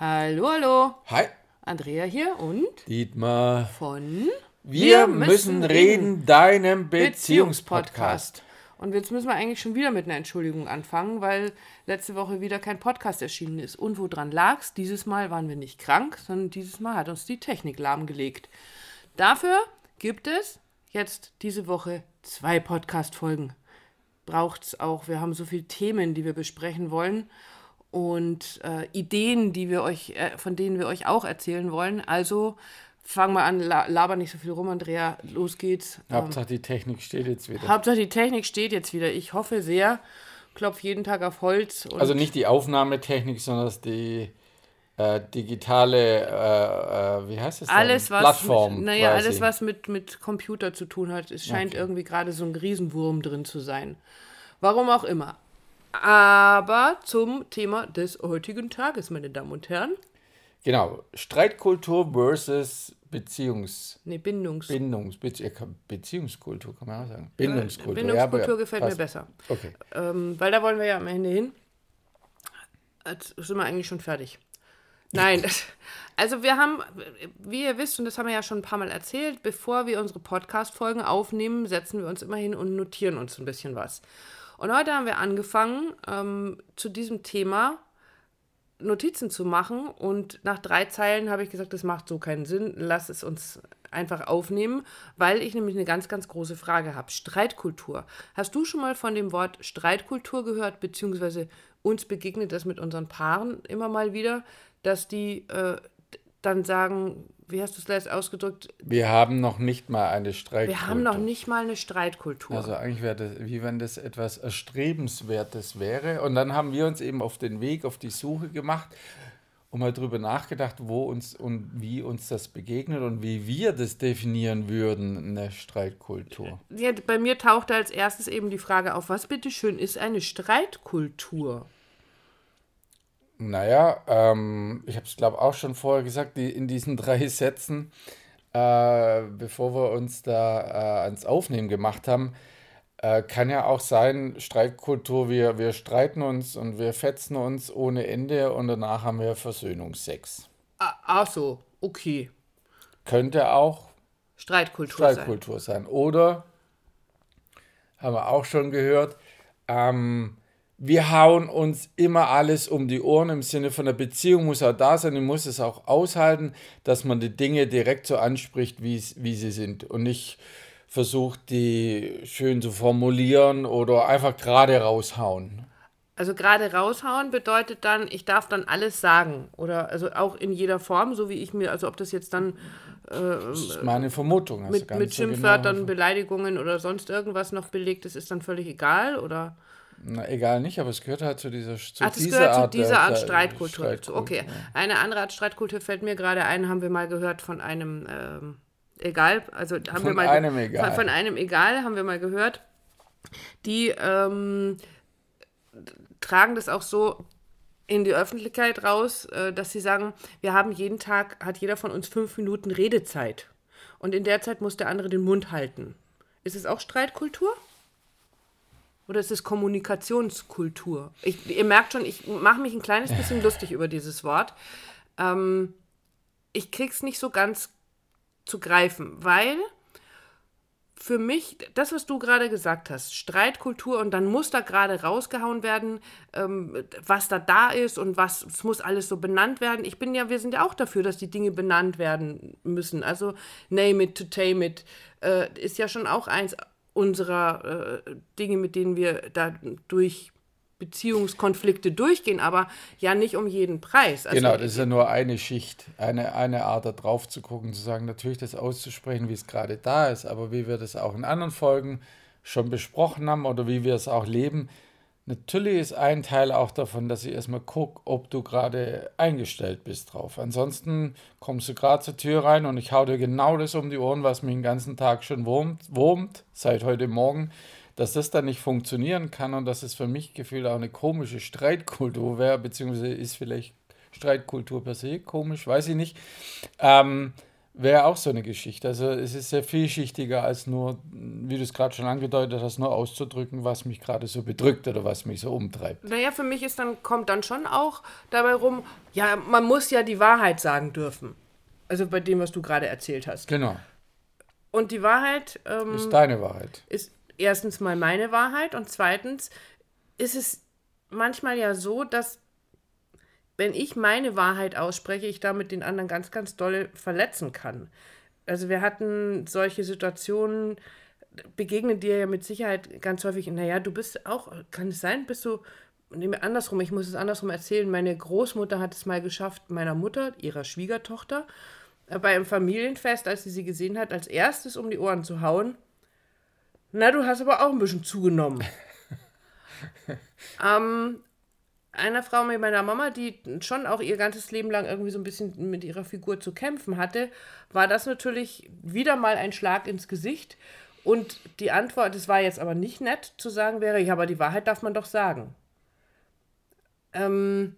Hallo, hallo. Hi, Andrea hier und Dietmar. von Wir, müssen reden, deinem Beziehungspodcast. Und jetzt müssen wir eigentlich schon wieder mit einer Entschuldigung anfangen, weil letzte Woche wieder kein Podcast erschienen ist. Und woran lag's? Dieses Mal waren wir nicht krank, sondern dieses Mal hat uns die Technik lahmgelegt. Dafür gibt es jetzt diese Woche zwei Podcast-Folgen. Braucht's auch. Wir haben so viele Themen, die wir besprechen wollen und äh, Ideen, die wir euch, äh, von denen wir euch auch erzählen wollen. Also fangen wir an, la laber nicht so viel rum, Andrea. Los geht's. Hauptsache die Technik steht jetzt wieder. Hauptsache die Technik steht jetzt wieder. Ich hoffe sehr. Klopf jeden Tag auf Holz. Also nicht die Aufnahmetechnik, sondern die äh, digitale, äh, äh, wie heißt es alles, was, Plattform. mit, naja, quasi. alles, was mit, mit Computer zu tun hat. Es scheint Okay. irgendwie gerade so ein Riesenwurm drin zu sein. Warum auch immer. Aber zum Thema des heutigen Tages, meine Damen und Herren. Genau, Streitkultur versus Beziehungs... Nee, Bindungs Bindungs... Bezie Beziehungskultur, kann man auch sagen. Bindungskultur. Bindungskultur ja, gefällt mir passt. besser. Okay. Ähm, weil da wollen wir ja am Ende hin. Jetzt sind wir eigentlich schon fertig. Nein, also wir haben, wie ihr wisst, und das haben wir ja schon ein paar Mal erzählt, bevor wir unsere Podcast-Folgen aufnehmen, setzen wir uns immer hin und notieren uns ein bisschen was. Und heute haben wir angefangen, ähm, zu diesem Thema Notizen zu machen und nach drei Zeilen habe ich gesagt, das macht so keinen Sinn, lass es uns einfach aufnehmen, weil ich nämlich eine ganz, ganz große Frage habe. Streitkultur. Hast du schon mal von dem Wort Streitkultur gehört, beziehungsweise uns begegnet das mit unseren Paaren immer mal wieder, dass die äh, dann sagen, wie hast du es letzte ausgedrückt, Wir haben noch nicht mal eine Streitkultur. wir haben noch nicht mal eine Streitkultur. Also eigentlich wäre das, wie wenn das etwas Erstrebenswertes wäre. Und dann haben wir uns eben auf den Weg, auf die Suche gemacht und mal drüber nachgedacht, wo uns und wie uns das begegnet und wie wir das definieren würden, eine Streitkultur. Ja, bei mir tauchte als erstes eben die Frage auf, was bitteschön ist eine Streitkultur? Naja, ähm, ich habe es glaube auch schon vorher gesagt, die, in diesen drei Sätzen, äh, bevor wir uns da äh, ans Aufnehmen gemacht haben, äh, kann ja auch sein, Streitkultur, wir, wir streiten uns und wir fetzen uns ohne Ende und danach haben wir Versöhnungsex. Ah, ach so, okay. Könnte auch Streitkultur, sein. Streitkultur sein. Oder, haben wir auch schon gehört, ähm, wir hauen uns immer alles um die Ohren im Sinne von der Beziehung muss auch da sein, die muss es auch aushalten, dass man die Dinge direkt so anspricht, wie sie sind und nicht versucht, die schön zu formulieren oder einfach gerade raushauen. Also gerade raushauen bedeutet dann, ich darf dann alles sagen. Oder also auch in jeder Form, so wie ich mir, also ob das jetzt dann Das ist meine Vermutung. also mit, mit so Schimpfwörtern, genau- Beleidigungen oder sonst irgendwas noch belegt ist, ist dann völlig egal. Oder Na, egal nicht, aber es gehört halt zu dieser, zu Ach, das dieser gehört Art zu dieser Art der Streitkultur dazu. Okay. Streitkultur. Eine andere Art Streitkultur fällt mir gerade ein, haben wir mal gehört von einem ähm, Egal, also haben wir Von mal einem Egal. Von, von einem Egal haben wir mal gehört. Die ähm, tragen das auch so in die Öffentlichkeit raus, äh, dass sie sagen, wir haben jeden Tag, hat jeder von uns fünf Minuten Redezeit. Und in der Zeit muss der andere den Mund halten. Ist es auch Streitkultur? Oder ist es Kommunikationskultur? Ich, ihr merkt schon, ich mache mich ein kleines bisschen lustig über dieses Wort. Ähm, ich krieg's nicht so ganz zu greifen, weil für mich, das, was du gerade gesagt hast, Streitkultur und dann muss da gerade rausgehauen werden, ähm, was da da ist und was, es muss alles so benannt werden. Ich bin ja, wir sind ja auch dafür, dass die Dinge benannt werden müssen. Also name it to tame it äh, ist ja schon auch eins unserer äh, Dinge, mit denen wir da durch Beziehungskonflikte durchgehen, aber ja nicht um jeden Preis. Also, Genau, das ist ja nur eine Schicht, eine, eine Art da drauf zu gucken, zu sagen, natürlich das auszusprechen, wie es gerade da ist, aber wie wir das auch in anderen Folgen schon besprochen haben oder wie wir es auch leben. Natürlich ist ein Teil auch davon, dass ich erstmal gucke, ob du gerade eingestellt bist drauf. Ansonsten kommst du gerade zur Tür rein und ich hau dir genau das um die Ohren, was mich den ganzen Tag schon wurmt, wurmt seit heute Morgen, dass das dann nicht funktionieren kann und dass es für mich gefühlt auch eine komische Streitkultur wäre, beziehungsweise ist vielleicht Streitkultur per se komisch, weiß ich nicht. Ähm, wäre auch so eine Geschichte. Also es ist sehr vielschichtiger als nur, wie du es gerade schon angedeutet hast, nur auszudrücken, was mich gerade so bedrückt oder was mich so umtreibt. Naja, für mich ist dann, kommt dann schon auch dabei rum, ja, man muss ja die Wahrheit sagen dürfen. Also bei dem, was du gerade erzählt hast. Genau. Und die Wahrheit ähm, ist deine Wahrheit. Ist erstens mal meine Wahrheit und zweitens ist es manchmal ja so, dass wenn ich meine Wahrheit ausspreche, ich damit den anderen ganz, ganz doll verletzen kann. Also wir hatten solche Situationen, begegnen dir ja mit Sicherheit ganz häufig, naja, du bist auch, kann es sein, bist du, andersrum, ich muss es andersrum erzählen, meine Großmutter hat es mal geschafft, meiner Mutter, ihrer Schwiegertochter, äh, bei einem Familienfest, als sie sie gesehen hat, als erstes um die Ohren zu hauen. Na, du hast aber auch ein bisschen zugenommen. ähm, einer Frau mit meiner Mama, die schon auch ihr ganzes Leben lang irgendwie so ein bisschen mit ihrer Figur zu kämpfen hatte, war das natürlich wieder mal ein Schlag ins Gesicht. Und die Antwort, es war jetzt aber nicht nett zu sagen, wäre, ja, aber die Wahrheit darf man doch sagen. Ähm,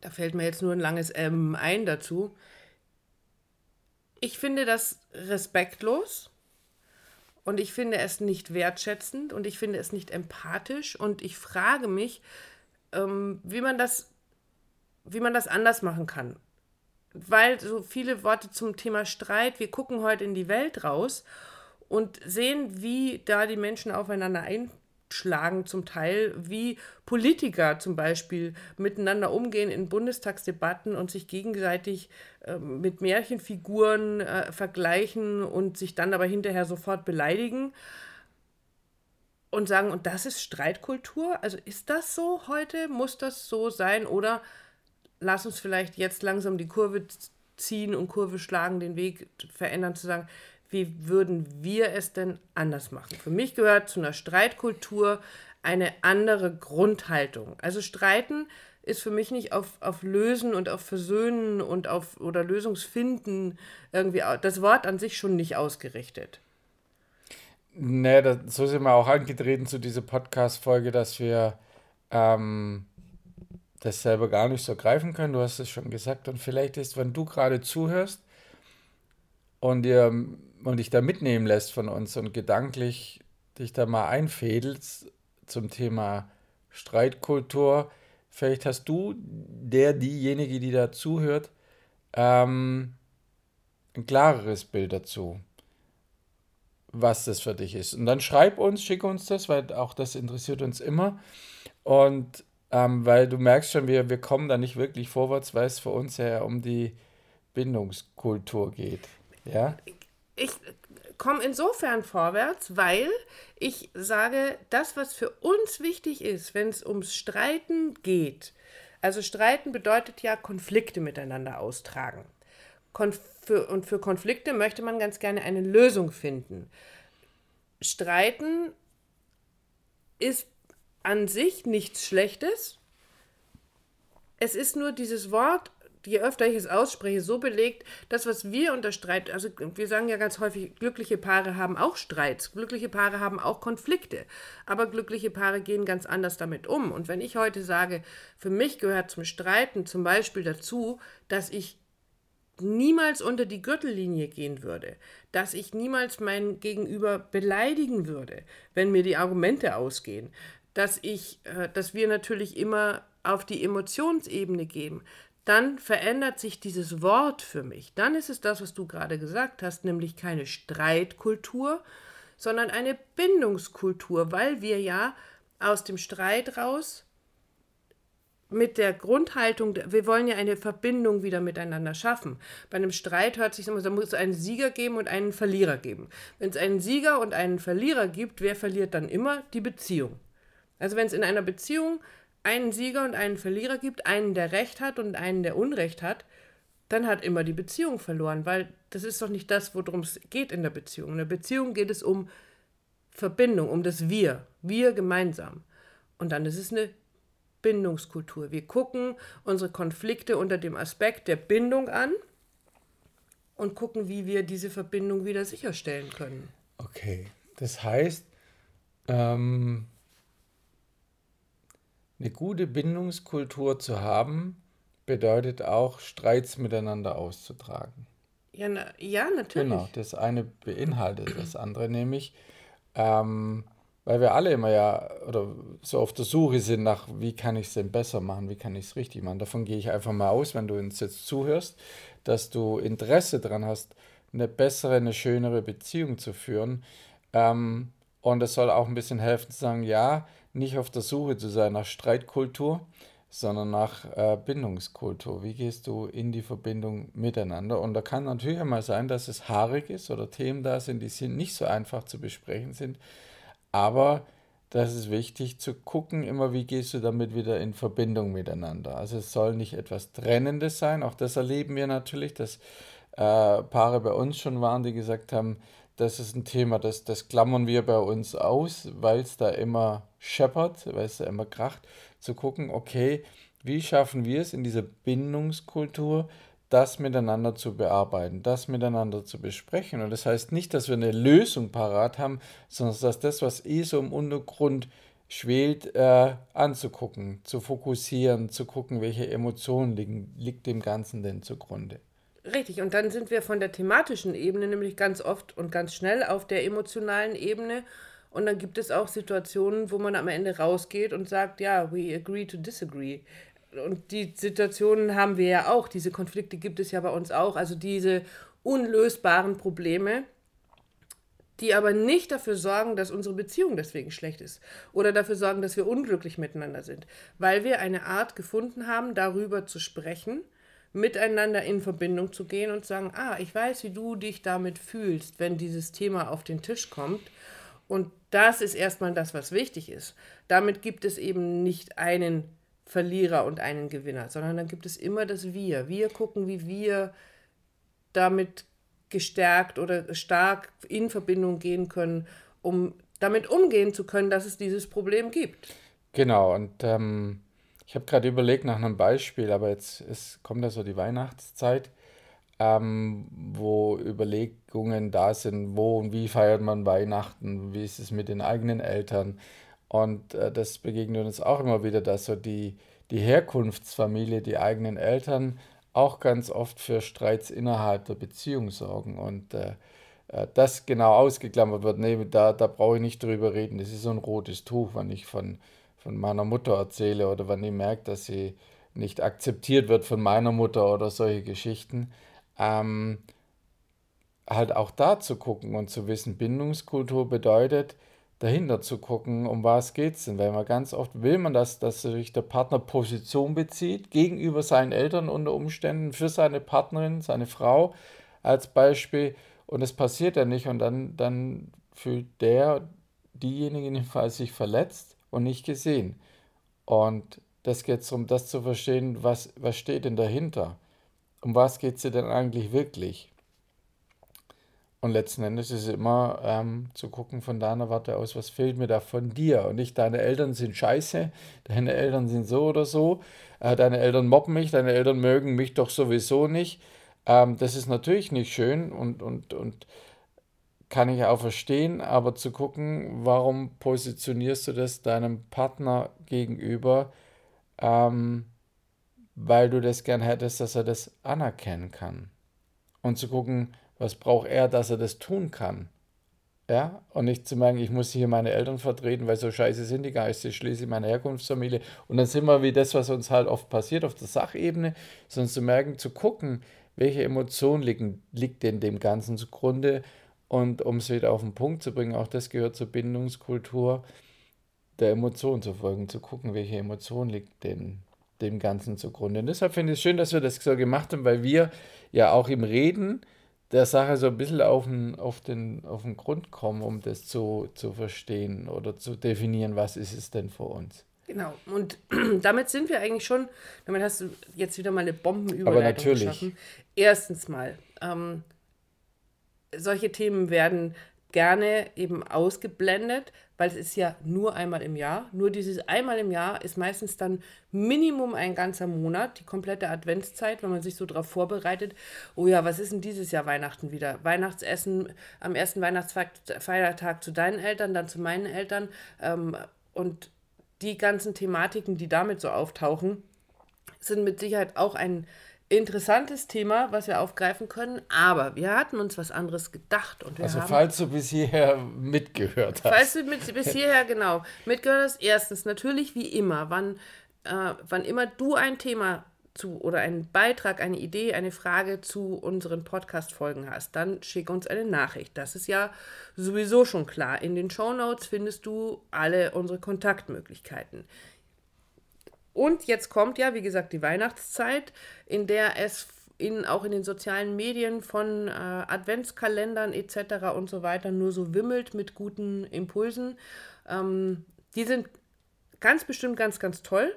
da fällt mir jetzt nur ein langes Ähm ein dazu. Ich finde das respektlos und ich finde es nicht wertschätzend und ich finde es nicht empathisch und ich frage mich, ähm, wie man das, wie man das anders machen kann. Weil so viele Worte zum Thema Streit, wir gucken heute in die Welt raus und sehen, wie da die Menschen aufeinander einschlagen, zum Teil, wie Politiker zum Beispiel miteinander umgehen in Bundestagsdebatten und sich gegenseitig äh, mit Märchenfiguren äh, vergleichen und sich dann aber hinterher sofort beleidigen und sagen, und das ist Streitkultur? Also ist das so heute? Muss das so sein? Oder lass uns vielleicht jetzt langsam die Kurve ziehen und Kurve schlagen, den Weg verändern, zu sagen, wie würden wir es denn anders machen? Für mich gehört zu einer Streitkultur eine andere Grundhaltung. Also streiten ist für mich nicht auf, auf Lösen und auf Versöhnen und auf oder Lösungsfinden irgendwie das Wort an sich schon nicht ausgerichtet. Nee, das, so sind wir auch angetreten zu dieser Podcast-Folge, dass wir ähm, das selber gar nicht so greifen können. Du hast es schon gesagt. Und vielleicht ist, wenn du gerade zuhörst und, dir, und dich da mitnehmen lässt von uns und gedanklich dich da mal einfädelst zum Thema Streitkultur, vielleicht hast du, der, diejenige, die da zuhört, ähm, ein klareres Bild dazu was das für dich ist. Und dann schreib uns, schick uns das, weil auch das interessiert uns immer. Und ähm, weil du merkst schon, wir, wir kommen da nicht wirklich vorwärts, weil es für uns ja um die Bindungskultur geht. Ja? Ich komme insofern vorwärts, weil ich sage, das, was für uns wichtig ist, wenn es ums Streiten geht, also Streiten bedeutet ja Konflikte miteinander austragen. Konf für, und für Konflikte möchte man ganz gerne eine Lösung finden. Streiten ist an sich nichts Schlechtes. Es ist nur dieses Wort, je öfter ich es ausspreche, so belegt, das, was wir unter Streit, also wir sagen ja ganz häufig, glückliche Paare haben auch Streits, glückliche Paare haben auch Konflikte, aber glückliche Paare gehen ganz anders damit um. Und wenn ich heute sage, für mich gehört zum Streiten zum Beispiel dazu, dass ich niemals unter die Gürtellinie gehen würde, dass ich niemals mein Gegenüber beleidigen würde, wenn mir die Argumente ausgehen, dass ich, äh, dass wir natürlich immer auf die Emotionsebene gehen, dann verändert sich dieses Wort für mich. Dann ist es das, was du gerade gesagt hast, nämlich keine Streitkultur, sondern eine Bindungskultur, weil wir ja aus dem Streit raus mit der Grundhaltung, wir wollen ja eine Verbindung wieder miteinander schaffen. Bei einem Streit hört sich immer, da muss es einen Sieger geben und einen Verlierer geben. Wenn es einen Sieger und einen Verlierer gibt, wer verliert dann immer? Die Beziehung. Also wenn es in einer Beziehung einen Sieger und einen Verlierer gibt, einen, der Recht hat und einen, der Unrecht hat, dann hat immer die Beziehung verloren, weil das ist doch nicht das, worum es geht in der Beziehung. In der Beziehung geht es um Verbindung, um das Wir, wir gemeinsam. Und dann ist es eine Bindungskultur. Wir gucken unsere Konflikte unter dem Aspekt der Bindung an und gucken, wie wir diese Verbindung wieder sicherstellen können. Okay, das heißt, ähm, eine gute Bindungskultur zu haben, bedeutet auch, Streits miteinander auszutragen. Ja, na, ja, natürlich. Genau, das eine beinhaltet das andere, nämlich, ähm, weil wir alle immer ja oder so auf der Suche sind nach, wie kann ich es denn besser machen, wie kann ich es richtig machen. Davon gehe ich einfach mal aus, wenn du uns jetzt zuhörst, dass du Interesse daran hast, eine bessere, eine schönere Beziehung zu führen. Ähm, und es soll auch ein bisschen helfen zu sagen, ja, nicht auf der Suche zu sein nach Streitkultur, sondern nach äh, Bindungskultur. Wie gehst du in die Verbindung miteinander? Und da kann natürlich einmal sein, dass es haarig ist oder Themen da sind, die sind nicht so einfach zu besprechen sind. Aber das ist wichtig zu gucken, immer wie gehst du damit wieder in Verbindung miteinander. Also es soll nicht etwas Trennendes sein. Auch das erleben wir natürlich, dass äh, Paare bei uns schon waren, die gesagt haben, das ist ein Thema, das, das klammern wir bei uns aus, weil es da immer scheppert, weil es da immer kracht, zu gucken, okay, wie schaffen wir es in dieser Bindungskultur, das miteinander zu bearbeiten, das miteinander zu besprechen. Und das heißt nicht, dass wir eine Lösung parat haben, sondern dass das, was eh so im Untergrund schwelt, äh, anzugucken, zu fokussieren, zu gucken, welche Emotionen liegen, liegt dem Ganzen denn zugrunde. Richtig, und dann sind wir von der thematischen Ebene nämlich ganz oft und ganz schnell auf der emotionalen Ebene. Und dann gibt es auch Situationen, wo man am Ende rausgeht und sagt, ja, we agree to disagree. Und die Situationen haben wir ja auch, diese Konflikte gibt es ja bei uns auch, also diese unlösbaren Probleme, die aber nicht dafür sorgen, dass unsere Beziehung deswegen schlecht ist oder dafür sorgen, dass wir unglücklich miteinander sind, weil wir eine Art gefunden haben, darüber zu sprechen miteinander in Verbindung zu gehen und sagen, ah, ich weiß, wie du dich damit fühlst, wenn dieses Thema auf den Tisch kommt. Und das ist erstmal das, was wichtig ist. Damit gibt es eben nicht einen Verlierer und einen Gewinner, sondern dann gibt es immer das Wir. Wir gucken, wie wir damit gestärkt oder stark in Verbindung gehen können, um damit umgehen zu können, dass es dieses Problem gibt. Genau, und ähm, ich habe gerade überlegt nach einem Beispiel, aber jetzt ist, kommt ja so die Weihnachtszeit, ähm, wo Überlegungen da sind, wo und wie feiert man Weihnachten, wie ist es mit den eigenen Eltern. Und äh, das begegnet uns auch immer wieder, dass so die, die Herkunftsfamilie, die eigenen Eltern auch ganz oft für Streits innerhalb der Beziehung sorgen. Und äh, äh das genau ausgeklammert wird, nee, da, da brauche ich nicht drüber reden. Das ist so ein rotes Tuch, wenn ich von von meiner Mutter erzähle oder wenn ich merke, dass sie nicht akzeptiert wird von meiner Mutter oder solche Geschichten, ähm, halt auch da zu gucken und zu wissen, Bindungskultur bedeutet, dahinter zu gucken, um was geht es denn, weil man ganz oft will man, dass, dass sich der Partner Position bezieht gegenüber seinen Eltern unter Umständen, für seine Partnerin, seine Frau als Beispiel und es passiert ja nicht und dann, dann fühlt der, diejenige jedenfalls sich verletzt und nicht gesehen. Und das geht es um das zu verstehen, was, was steht denn dahinter? Um was geht es dir denn eigentlich wirklich? Und letzten Endes ist es immer ähm, zu gucken von deiner Warte aus, was fehlt mir da von dir? Und nicht deine Eltern sind scheiße, deine Eltern sind so oder so, äh, deine Eltern mobben mich, deine Eltern mögen mich doch sowieso nicht. Ähm, das ist natürlich nicht schön und, und, und kann ich auch verstehen, aber zu gucken, warum positionierst du das deinem Partner gegenüber, ähm, weil du das gern hättest, dass er das anerkennen kann. Und zu gucken, was braucht er, dass er das tun kann. Ja, und nicht zu merken, ich muss hier meine Eltern vertreten, weil so scheiße sind die gar nicht, sie schließlich meine Herkunftsfamilie. Und dann sind wir wie das, was uns halt oft passiert auf der Sachebene, sondern zu merken, zu gucken, welche Emotion liegen, liegt denn dem Ganzen zugrunde und um es wieder auf den Punkt zu bringen, auch das gehört zur Bindungskultur, der Emotion zu folgen, zu gucken, welche Emotion liegt denn dem Ganzen zugrunde. Und deshalb finde ich es schön, dass wir das so gemacht haben, weil wir ja auch im Reden der Sache so ein bisschen auf den, auf den, auf den Grund kommen, um das zu, zu verstehen oder zu definieren, was ist es denn für uns. Genau, und damit sind wir eigentlich schon, damit hast du jetzt wieder mal eine Bombenüberleitung Aber natürlich. geschaffen. Erstens mal, ähm, solche Themen werden gerne eben ausgeblendet, weil es ist ja nur einmal im Jahr. Nur dieses einmal im Jahr ist meistens dann Minimum ein ganzer Monat, die komplette Adventszeit, wenn man sich so darauf vorbereitet. Oh ja, was ist denn dieses Jahr Weihnachten wieder? Weihnachtsessen am ersten Weihnachtsfeiertag zu deinen Eltern, dann zu meinen Eltern. Ähm, und die ganzen Thematiken, die damit so auftauchen, sind mit Sicherheit auch ein interessantes Thema, was wir aufgreifen können, aber wir hatten uns was anderes gedacht. Und wir Also haben, falls du bis hierher mitgehört hast. Falls du mit, bis hierher genau mitgehört hast, erstens natürlich wie immer, wann, äh, wann immer du ein Thema zu oder einen Beitrag, eine Idee, eine Frage zu unseren Podcast-Folgen hast, dann schick uns eine Nachricht. Das ist ja sowieso schon klar. In den Show Notes findest du alle unsere Kontaktmöglichkeiten. Und jetzt kommt ja, wie gesagt, die Weihnachtszeit, in der es in, auch in den sozialen Medien von äh, Adventskalendern etc. und so weiter nur so wimmelt mit guten Impulsen. Ähm, die sind ganz bestimmt ganz, ganz toll.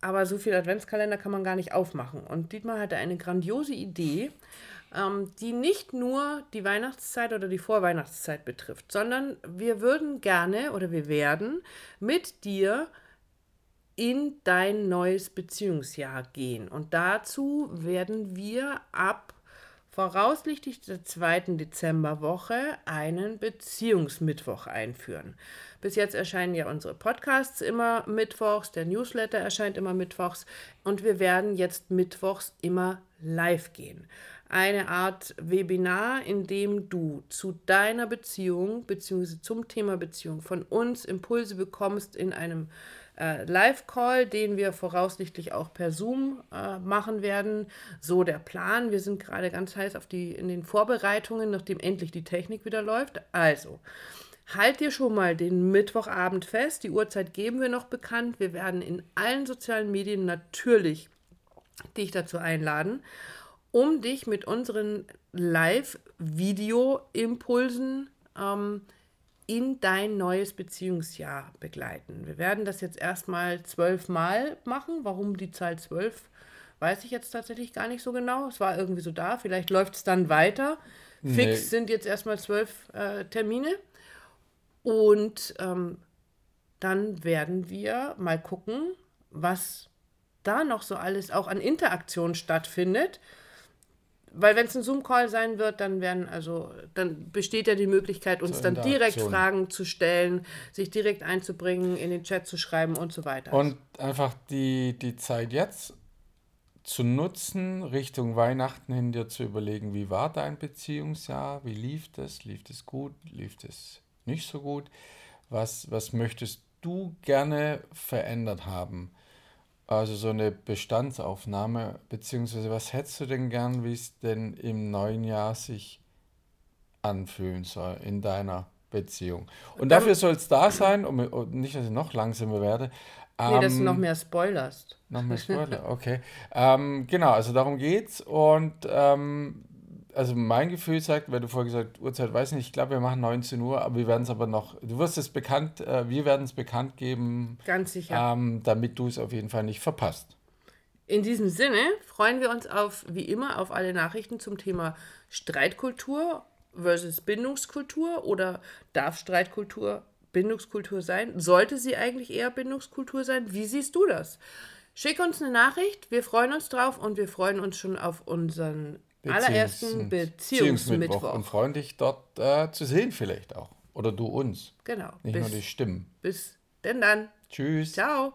Aber so viele Adventskalender kann man gar nicht aufmachen. Und Dietmar hatte eine grandiose Idee, ähm, die nicht nur die Weihnachtszeit oder die Vorweihnachtszeit betrifft, sondern wir würden gerne oder wir werden mit dir in dein neues Beziehungsjahr gehen. Und dazu werden wir ab voraussichtlich der zweiten Dezemberwoche einen Beziehungsmittwoch einführen. Bis jetzt erscheinen ja unsere Podcasts immer mittwochs, der Newsletter erscheint immer mittwochs und wir werden jetzt mittwochs immer live gehen. Eine Art Webinar, in dem du zu deiner Beziehung bzw. zum Thema Beziehung von uns Impulse bekommst in einem äh, Live-Call, den wir voraussichtlich auch per Zoom äh, machen werden. So der Plan. Wir sind gerade ganz heiß auf die, in den Vorbereitungen, nachdem endlich die Technik wieder läuft. Also, halt dir schon mal den Mittwochabend fest. Die Uhrzeit geben wir noch bekannt. Wir werden in allen sozialen Medien natürlich dich dazu einladen, um dich mit unseren Live-Video-Impulsen ähm, in dein neues Beziehungsjahr begleiten. Wir werden das jetzt erstmal zwölfmal machen. Warum die Zahl zwölf, weiß ich jetzt tatsächlich gar nicht so genau. Es war irgendwie so da. Vielleicht läuft es dann weiter. Fix Nee. sind jetzt erstmal zwölf äh, Termine. Und ähm, dann werden wir mal gucken, was da noch so alles auch an Interaktion stattfindet. Weil wenn es ein Zoom-Call sein wird, dann werden also, dann besteht ja die Möglichkeit, uns Zur dann direkt Interaktion. Fragen zu stellen, sich direkt einzubringen, in den Chat zu schreiben und so weiter. Und einfach die, die Zeit jetzt zu nutzen, Richtung Weihnachten hin dir zu überlegen, wie war dein Beziehungsjahr, wie lief das, lief es gut, lief es nicht so gut, was, was möchtest du gerne verändert haben? Also so eine Bestandsaufnahme, beziehungsweise was hättest du denn gern, wie es denn im neuen Jahr sich anfühlen soll in deiner Beziehung? Und dann- dafür soll es da sein, um, und nicht, dass ich noch langsamer werde. nee, dass du ähm, noch mehr spoilerst. noch mehr Spoiler, okay. ähm, genau, also darum geht's. Und ähm, also mein Gefühl sagt, weil du vorher gesagt Uhrzeit weiß nicht, ich glaube, wir machen 19 Uhr, aber wir werden es aber noch, du wirst es bekannt, äh, wir werden es bekannt geben, Ganz sicher. ähm, damit du es auf jeden Fall nicht verpasst. In diesem Sinne freuen wir uns auf, wie immer, auf alle Nachrichten zum Thema Streitkultur versus Bindungskultur oder darf Streitkultur Bindungskultur sein? Sollte sie eigentlich eher Bindungskultur sein? Wie siehst du das? Schick uns eine Nachricht, wir freuen uns drauf und wir freuen uns schon auf unseren allerersten Beziehungsmittwoch. Und freuen dich dort äh, zu sehen vielleicht auch. Oder du uns, Genau. nicht Bis, nur die Stimmen. bis denn dann. Tschüss. Ciao.